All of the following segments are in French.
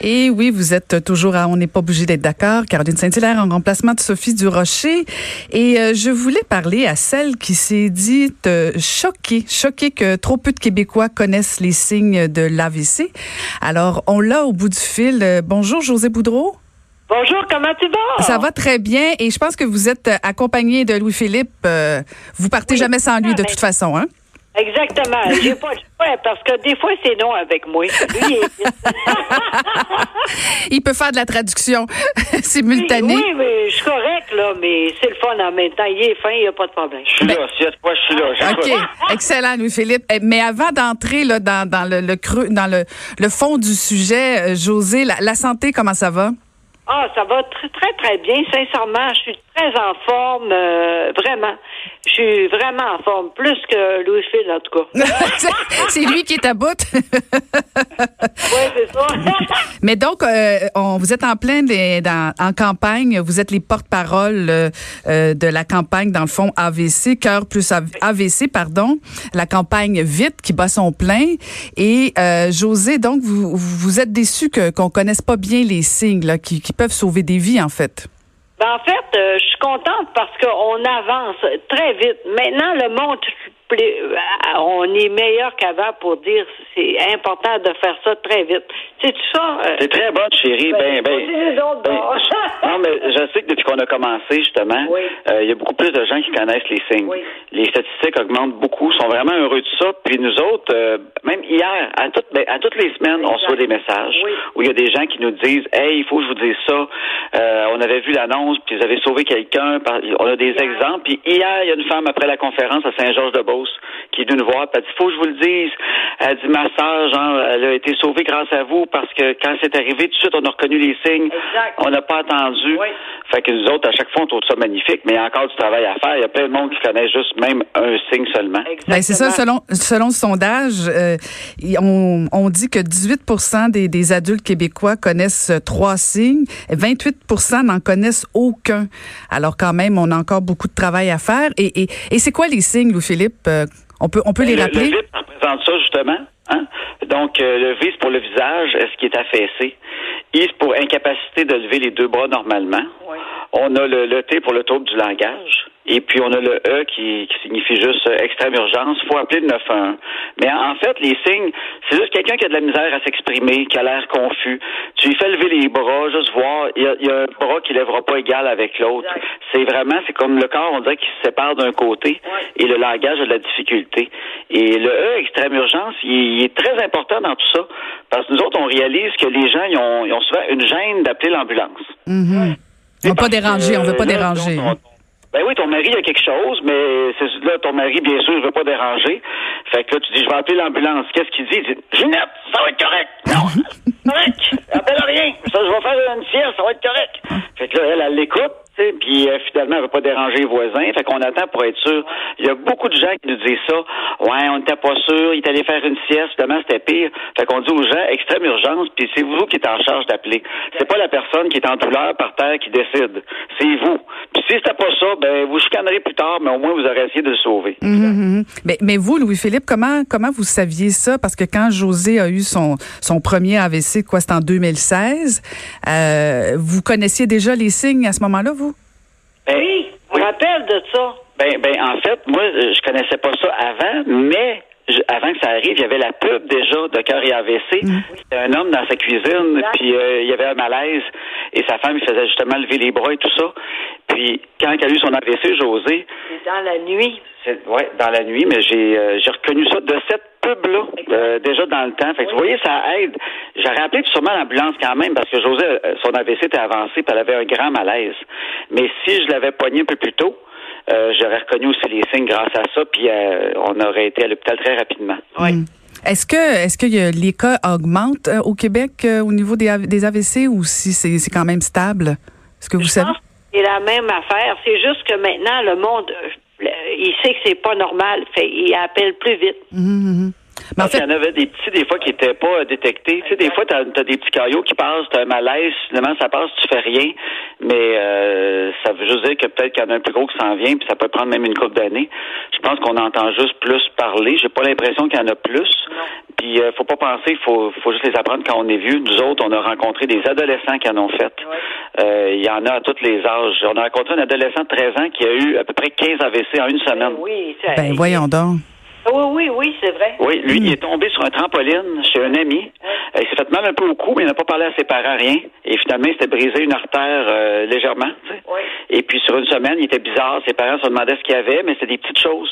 Et oui, vous êtes toujours à On n'est pas obligé d'être d'accord. Caroline Saint-Hilaire en remplacement de Sophie Durocher. Et euh, je voulais parler à celle qui s'est dite euh, choquée, choquée que trop peu de Québécois connaissent les signes de l'AVC. Alors, on l'a au bout du fil. Euh, bonjour, José Boudreau. Bonjour, comment tu vas? Ça va très bien et je pense que vous êtes accompagné de Louis-Philippe. vous partez jamais sans lui de toute façon, hein? Exactement. J'ai pas ouais, parce que des fois c'est non avec moi. Lui, il, peut faire de la traduction simultanée. Oui, mais je suis correct là, mais c'est le fun en même temps. Il est fin, il n'y a pas de problème. Je suis là, si fois je suis là. OK. Excellent, Louis-Philippe. Eh, mais avant d'entrer là dans, dans le, le, creux, dans le, le fond du sujet, euh, José, la, la santé, comment ça va? Ah, ça va très, très, très bien. Sincèrement, je suis très en forme, euh, vraiment. Je suis vraiment en forme, plus que Louis Phil, en tout cas. c'est lui qui est à bout. oui, c'est ça. Mais donc, euh, on, vous êtes en plein dans, en campagne. Vous êtes les porte-parole euh, de la campagne, dans le fond, AVC, cœur plus AVC, pardon. La campagne Vite qui bat son plein. Et José, donc, vous, vous êtes déçu que qu'on connaisse pas bien les signes là, qui, qui peuvent sauver des vies, en fait. Ben, en fait, euh, je suis contente parce qu'on avance très vite. Maintenant, le monde on est meilleur qu'avant pour dire c'est important de faire ça très vite. C'est ça. Euh, c'est très bon, chérie. Ben, ben, ben, non, mais je sais que depuis qu'on a commencé, justement, euh, il y a beaucoup plus de gens qui connaissent les signes. Les statistiques augmentent beaucoup, sont vraiment heureux de ça. Puis nous autres, même hier, à, toutes, ben, à toutes les semaines, on reçoit des messages où il y a des gens qui nous disent Hey, il faut que je vous dise ça. on avait vu l'annonce, puis ils avaient sauvé quelqu'un. On a des exemples. Puis hier, il y a une femme après la conférence à Saint-Georges-de-Beauce qui est d'une voix. Elle dit, faut que je vous le dise. Elle dit, ma soeur, genre, elle a été sauvée grâce à vous parce que quand c'est arrivé, tout de suite, on a reconnu les signes. On n'a pas attendu. Fait que nous autres, à chaque fois, on trouve ça magnifique, mais il y a encore du travail à faire. Il y a plein de monde qui connaît juste même un signe seulement. Ben, c'est ça, selon, selon le sondage, euh, on, on, dit que 18 des, des adultes québécois connaissent trois signes, 28% n'en connaissent aucun. Alors quand même, on a encore beaucoup de travail à faire. Et, et, et c'est quoi les signes, Louis-Philippe? Euh, on peut, on peut les rappeler? Le, le représente ça, justement. Hein? Donc, euh, le V, c'est pour le visage, ce qui est affaissé? I, c'est pour incapacité de lever les deux bras normalement. On a le, le T pour le trouble du langage. Et puis, on a le E qui, qui signifie juste euh, extrême urgence. Il faut appeler le 911. Mais en fait, les signes, c'est juste quelqu'un qui a de la misère à s'exprimer, qui a l'air confus. Tu lui fais lever les bras, juste voir. Il y a, un bras qui lèvera pas égal avec l'autre. C'est vraiment, c'est comme le corps, on dirait qu'il se sépare d'un côté et le langage a de la difficulté. Et le E, extrême urgence, il, est très important dans tout ça. Parce que nous autres, on réalise que les gens, ils ont, ils ont souvent une gêne d'appeler l'ambulance. Mm-hmm. On veut pas déranger, on veut pas déranger. Ben oui, ton mari a quelque chose, mais c'est là, ton mari, bien sûr, ne veut pas déranger. Fait que là, tu dis, je vais appeler l'ambulance. Qu'est-ce qu'il dit? Il dit, Ginette, ça va être correct. Non, correct. Appelle rien. Ça, je vais faire une sieste, ça va être correct. Fait que là, elle, elle l'écoute puis euh, finalement, elle veut pas déranger les voisins. Fait qu'on attend pour être sûr. Il y a beaucoup de gens qui nous disent ça. Ouais, on n'était pas sûr, il est allé faire une sieste, finalement, c'était pire. Fait qu'on dit aux gens, extrême urgence, puis c'est vous qui êtes en charge d'appeler. C'est pas la personne qui est en douleur par terre qui décide. C'est vous. Puis si c'était pas ça, ben vous chicanerez plus tard, mais au moins vous aurez essayé de le sauver. Mhm, mhm. mais, vous, Louis-Philippe, comment comment vous saviez ça? Parce que quand José a eu son, son premier AVC, quoi, c'était en 2016, euh, vous connaissiez déjà les signes à ce moment-là? Ben, oui, rappelle de ça. Ben, ben, en fait, moi, je connaissais pas ça avant, mais avant que ça arrive, il y avait la pub déjà de cœur et AVC. Mm. C'était un homme dans sa cuisine, puis euh, il y avait un malaise, et sa femme, il faisait justement lever les bras et tout ça. Puis quand il a eu son AVC, José. C'est dans la nuit. Oui, dans la nuit, mais j'ai euh, j'ai reconnu ça de cette euh, déjà dans le temps. Fait que vous voyez, ça aide. J'aurais appelé sûrement l'ambulance quand même, parce que José, son AVC était avancé, puis elle avait un grand malaise. Mais si je l'avais poigné un peu plus tôt, euh, j'aurais reconnu aussi les signes grâce à ça, puis euh, on aurait été à l'hôpital très rapidement. Oui. Hmm. Est-ce que est-ce que les cas augmentent euh, au Québec au niveau des, des AVC ou si c'est quand même stable? Est-ce que vous savez? c'est la même affaire. C'est juste que maintenant, le monde, il sait que c'est pas normal. Fait, il appelle plus vite. Hum, hum, hum. Mais en fait, il y en avait des petits, des fois, qui n'étaient pas détectés. Tu sais, des fois, tu as, des petits caillots qui passent, tu as un malaise, finalement, ça passe, tu fais rien. Mais euh, ça veut juste dire que peut-être qu'il y en a un plus gros qui s'en vient, puis ça peut prendre même une couple d'années. Je pense qu'on entend juste plus parler. J'ai pas l'impression qu'il y en a plus. Puis, euh, faut pas penser, il faut, faut juste les apprendre quand on est vieux. Nous autres, on a rencontré des adolescents qui en ont fait. Euh, il y en a à tous les âges. On a rencontré un adolescent de 13 ans qui a eu à peu près 15 AVC en une semaine. Oui, ben, voyons donc. Oui, oui, oui, c'est vrai. Oui, lui, il est tombé sur un trampoline chez un ami. Il s'est fait mal un peu au cou, mais il n'a pas parlé à ses parents, rien. Et finalement, il s'était brisé une artère euh, légèrement. Oui. Et puis, sur une semaine, il était bizarre. Ses parents se demandaient ce qu'il y avait, mais c'était des petites choses.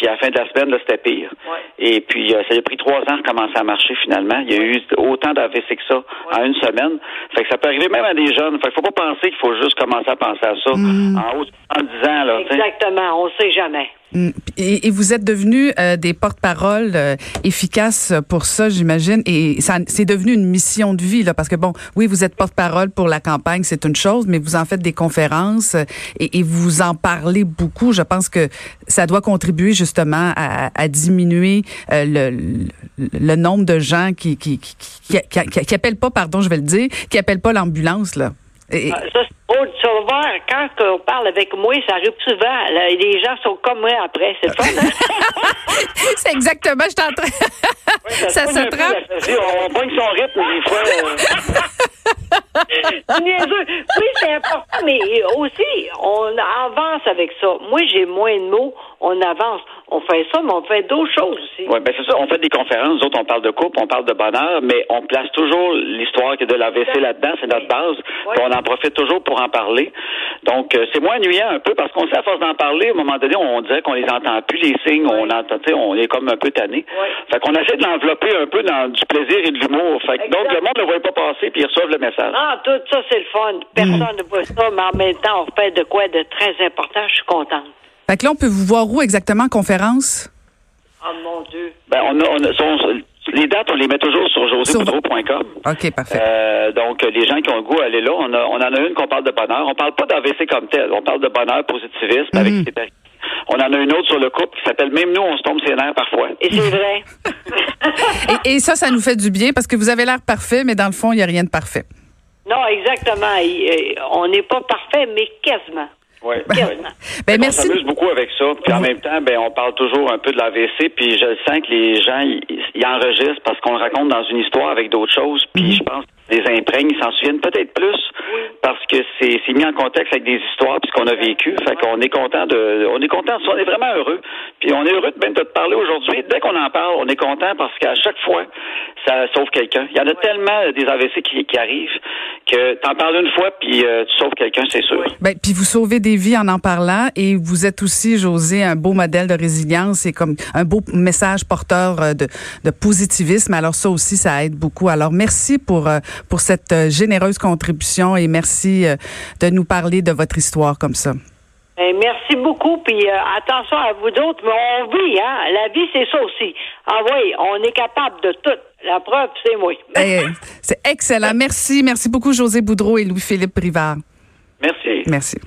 Puis, à la fin de la semaine, là, c'était pire. Et puis, euh, ça a pris trois ans de commencer à marcher, finalement. Il y a eu autant d'AVC que ça en une semaine. Fait que ça peut arriver même à des jeunes. Fait qu'il faut pas penser qu'il faut juste commencer à penser à ça mm. en haut en 10 ans, là. Exactement. On sait jamais. Mm. Et, vous êtes devenus euh, des porte-parole euh, efficaces pour ça, j'imagine. Et ça, c'est devenu une mission de vie, là, parce que bon, oui, vous êtes porte-parole pour la campagne, c'est une chose, mais vous en faites des conférences euh, et, vous en parlez beaucoup. Je pense que ça doit contribuer justement à, à diminuer le, le, nombre de gens qui qui, qui, qui, qui, appellent pas, pardon, je vais le dire, qui appellent pas l'ambulance, là. Et, ah, voir, quand on parle avec moi, ça arrive souvent. les gens sont comme moi après. C'est hein? c'est exactement, je t'entends. ça, se trappe. On pogne son rythme, des fois. oui, c'est important, mais aussi, on avance avec ça. Moi, j'ai moins de mots, on avance on fait ça, mais on fait d'autres choses aussi. Oui, ben c'est ça. On fait des conférences. Nous autres, on parle de couple, on parle de bonheur, mais on place toujours l'histoire de l'AVC là-dedans. C'est notre base. On en profite toujours pour en parler. Donc, euh, c'est moins ennuyant un peu parce qu'on sait à force d'en parler, à un moment donné, on dirait qu'on les entend plus, les signes. On entend, on est comme un peu tanné. Fait qu'on essaie de l'envelopper un peu dans du plaisir et de l'humour. Fait que, donc, le monde ne le voit pas passer puis ils reçoivent le message. Ah, tout ça, c'est le fun. Personne ne voit ça, mais en même temps, on fait de quoi de très important. Je suis contente. Fait que là, on peut vous voir où exactement, conférence? Oh mon Dieu. Ben, on a, on a les dates, on les met toujours sur joséboudreau.com. OK, parfait. Euh, donc, les gens qui ont le goût, allez là. On, a, on en a une qu'on parle de bonheur. On parle pas d'AVC comme tel. On parle de bonheur, positivisme, avec mhm. On en a une autre sur le couple qui s'appelle Même nous, on se tombe ses nerfs parfois. Et c'est vrai. et, ça, ça nous fait du bien parce que vous avez l'air parfait, mais dans le fond, il n'y a rien de parfait. Non, exactement. On n'est pas parfait, mais quasiment. Oui. Ben, on s'amuse beaucoup avec ça. Puis en même temps, ben on parle toujours un peu de l'AVC. Puis je sens que les gens ils enregistrent parce qu'on le raconte dans une histoire avec d'autres choses. Puis mhm. je pense les imprègnent, ils s'en souviennent peut-être plus parce que c'est mis en contexte avec des histoires puis ce qu'on a vécu. Fait qu'on est content de, on est content, on est vraiment heureux. Puis on est heureux de, ben, de te parler aujourd'hui. Dès qu'on en parle, on est content parce qu'à chaque fois, ça sauve quelqu'un. Il y en a tellement des AVC qui, qui arrivent que t'en parles une fois puis euh, tu sauves quelqu'un, c'est sûr. Ben, puis vous sauvez des vies en en parlant et vous êtes aussi, José, un beau modèle de résilience et comme un beau message porteur euh, de, de positivisme. Alors ça aussi, ça aide beaucoup. Alors merci pour euh, pour cette euh, généreuse contribution et merci euh, de nous parler de votre histoire comme ça. Eh, merci beaucoup, puis euh, attention à vous autres, mais on vit, hein? La vie, c'est ça aussi. Ah oui, on est capable de tout. La preuve, c'est moi. Eh, c'est excellent. Merci. Merci beaucoup, José Boudreau et Louis-Philippe Privard. Merci. Merci.